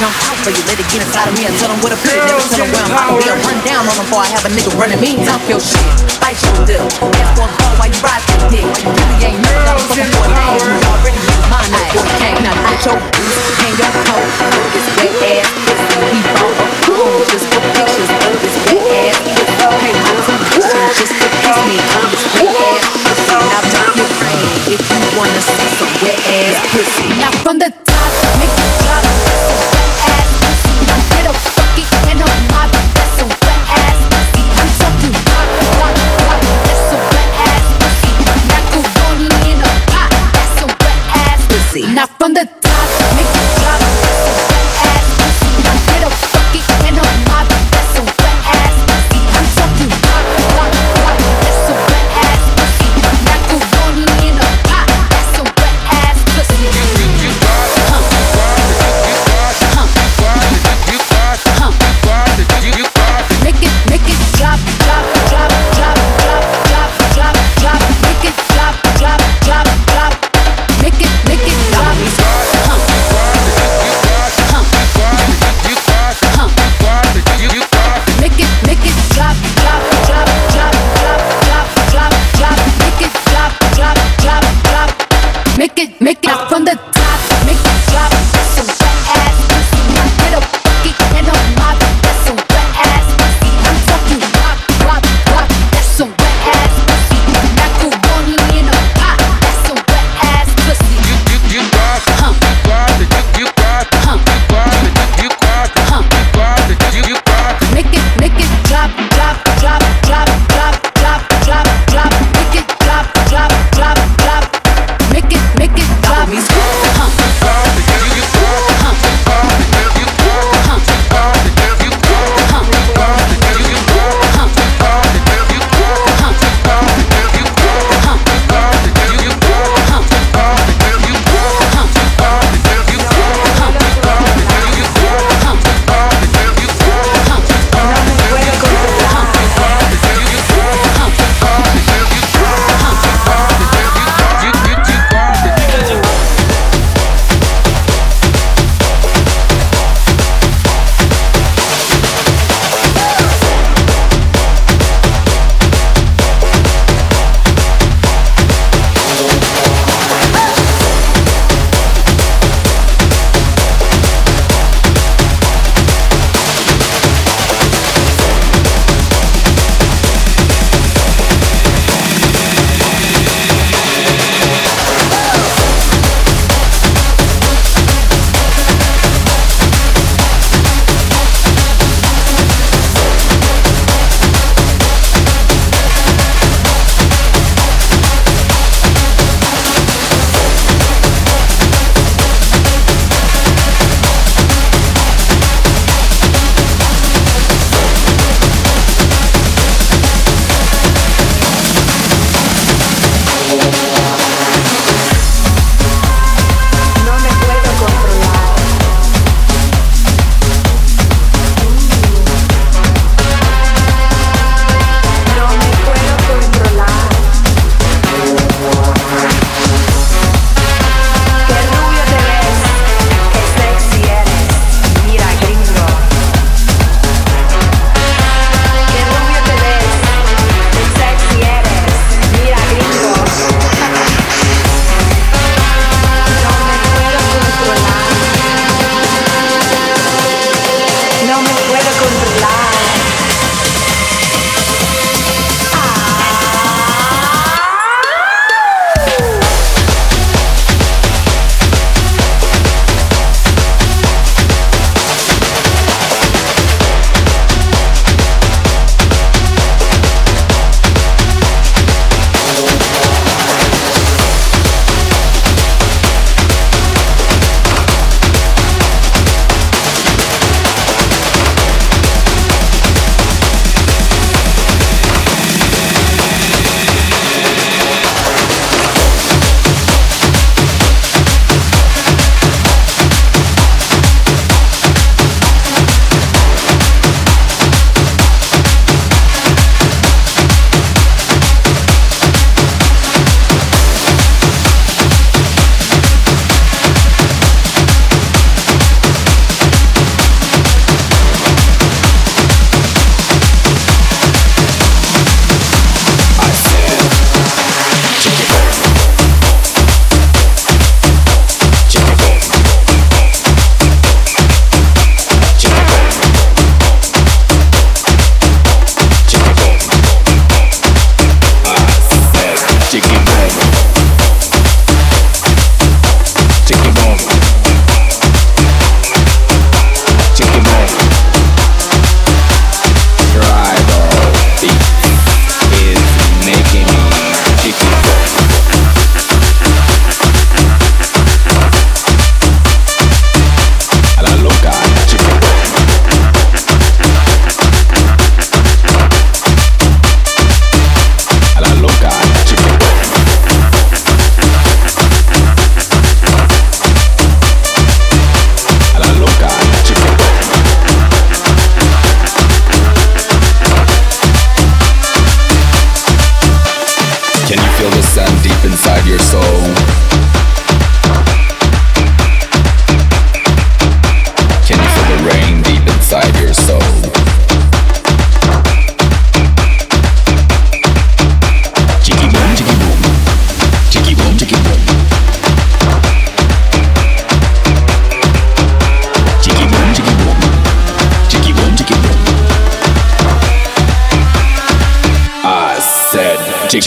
inside of me and tell them what I put it. Never tell them where I'm out. Be a run down on them before I have a nigga running me. Talk your shit, fight your deal. Ask for a call while you ride that dick. You really ain't never got a fucking for a name. You already use my name for a king. Now put your boots, hang your coat. This wet ass pussy he bought a phone just for pictures of this wet ass pussy. Pay my tuition just to kiss me on this wet ass pussy. Now drop your brain if you wanna see some wet ass pussy. Now from the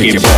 Chiqui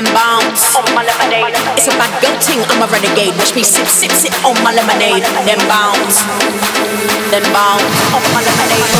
then bounce on my lemonade. It's a bad girl ting. I'm a renegade. Watch me sip, sip, sip on my lemonade. Then bounce, then bounce on my lemonade.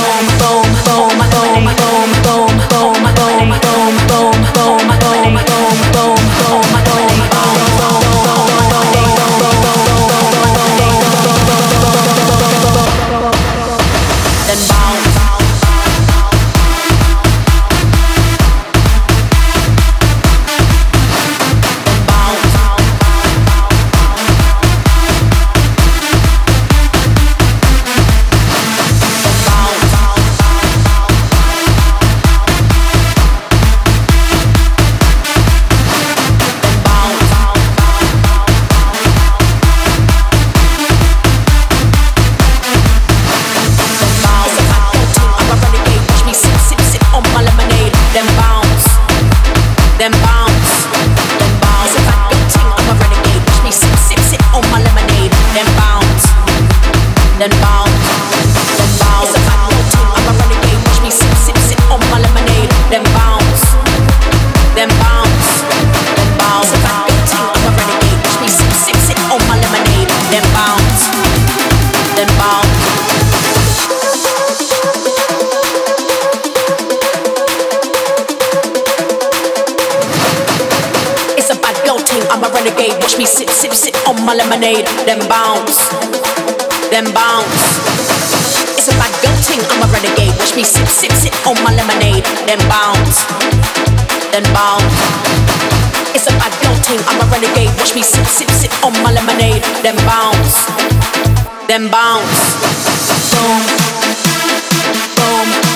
My lemonade. Then bounce, then bounce. It's a bad girl ting, I'm a renegade. Watch me sip, sip, sip on my lemonade. Then bounce, then bounce. It's a bad girl ting, I'm a renegade. Watch me sip, sip, sip on my lemonade. Then bounce, then bounce. Boom, boom,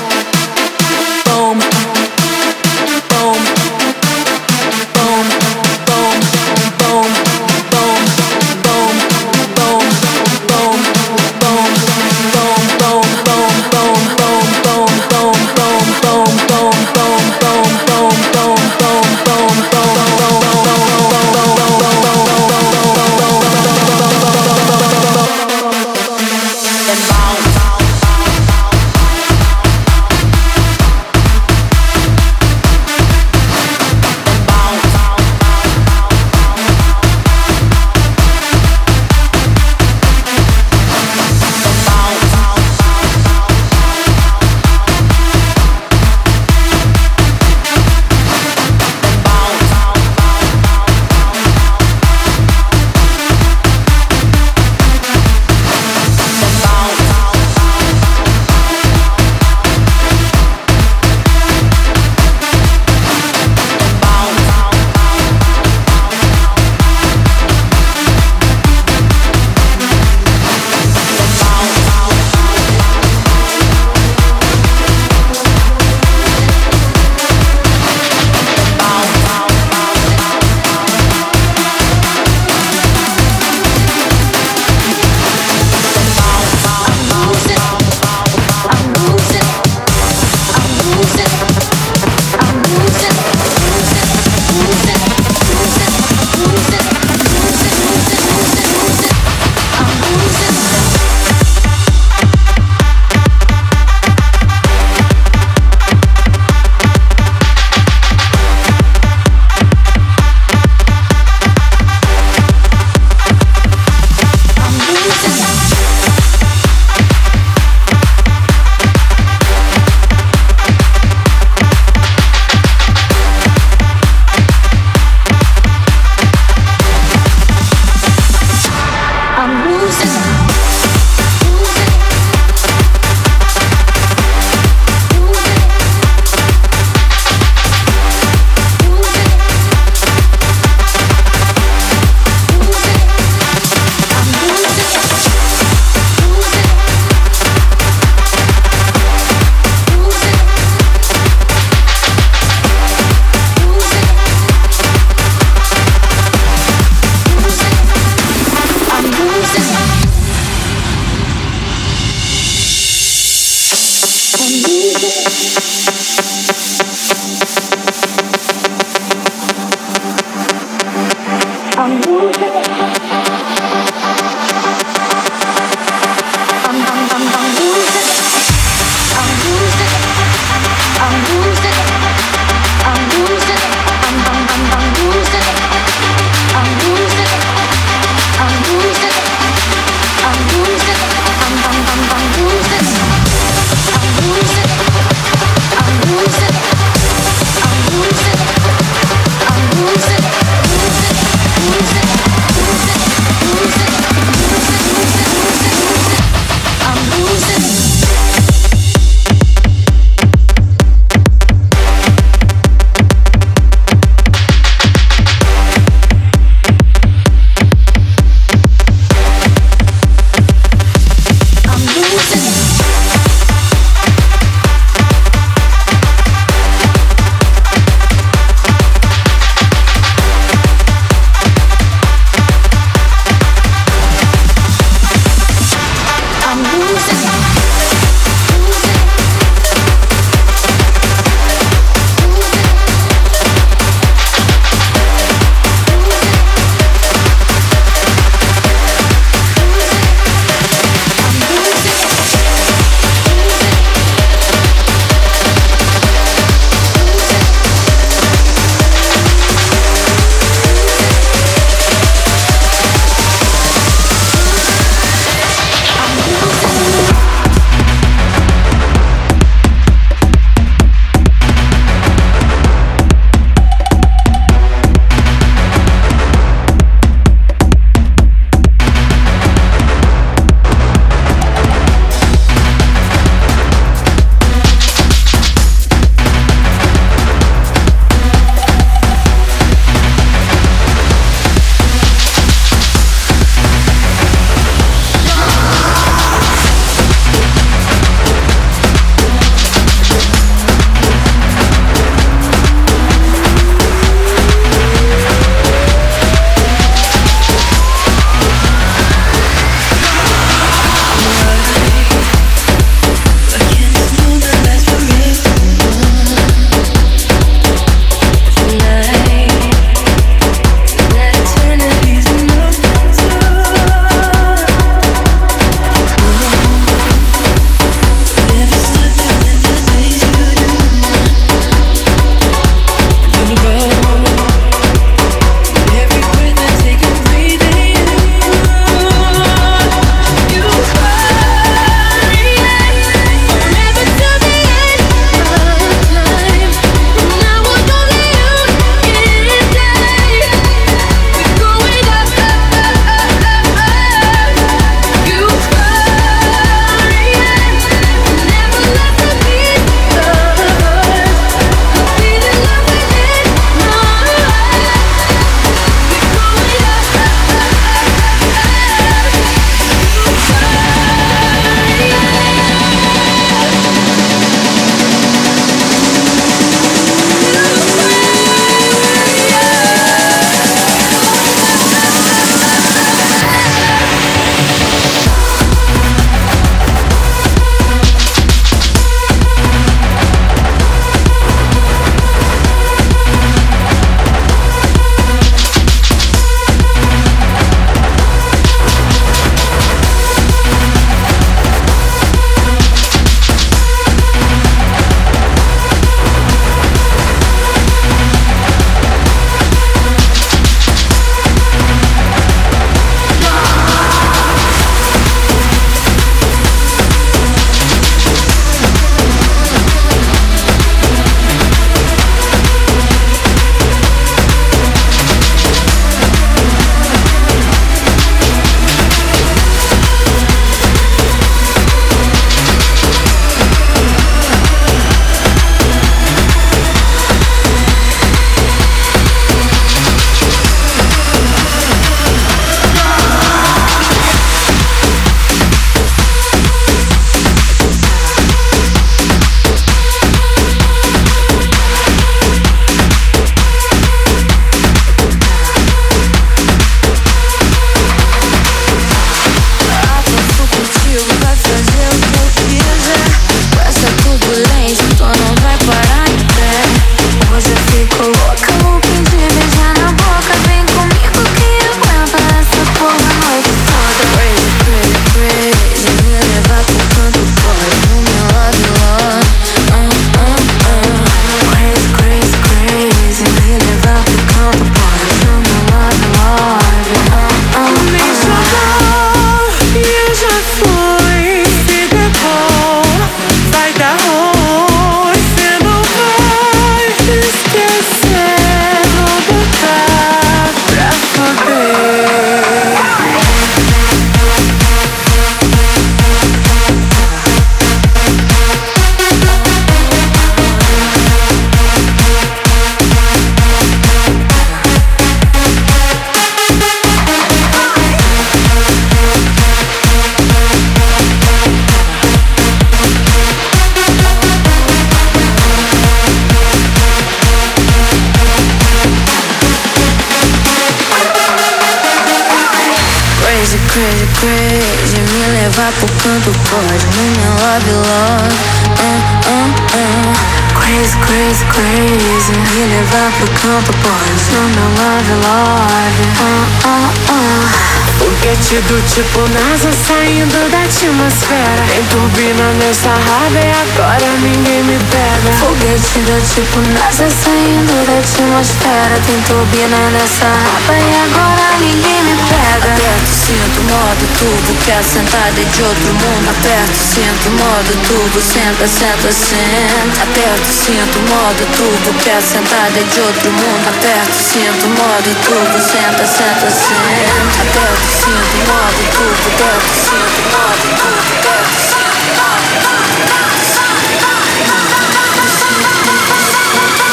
tipo NASA saindo da atmosfera Tem turbina nessa raba e agora ninguém me pega. Aperto, sinto, modo tubo Quer sentar de outro mundo. Aperto, sinto, modo tubo Senta, senta, senta Aperto, sinto, modo tubo Quer sentar de outro mundo. Aperto, sinto, modo tubo Senta, senta, senta Aperto, sinto, modo tubo Aperto, sinto, modo tubo Aperto, sinto, Aperto,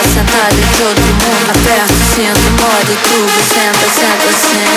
essa nada todo mundo aperta, cinto, morde tudo, senta, senta, senta.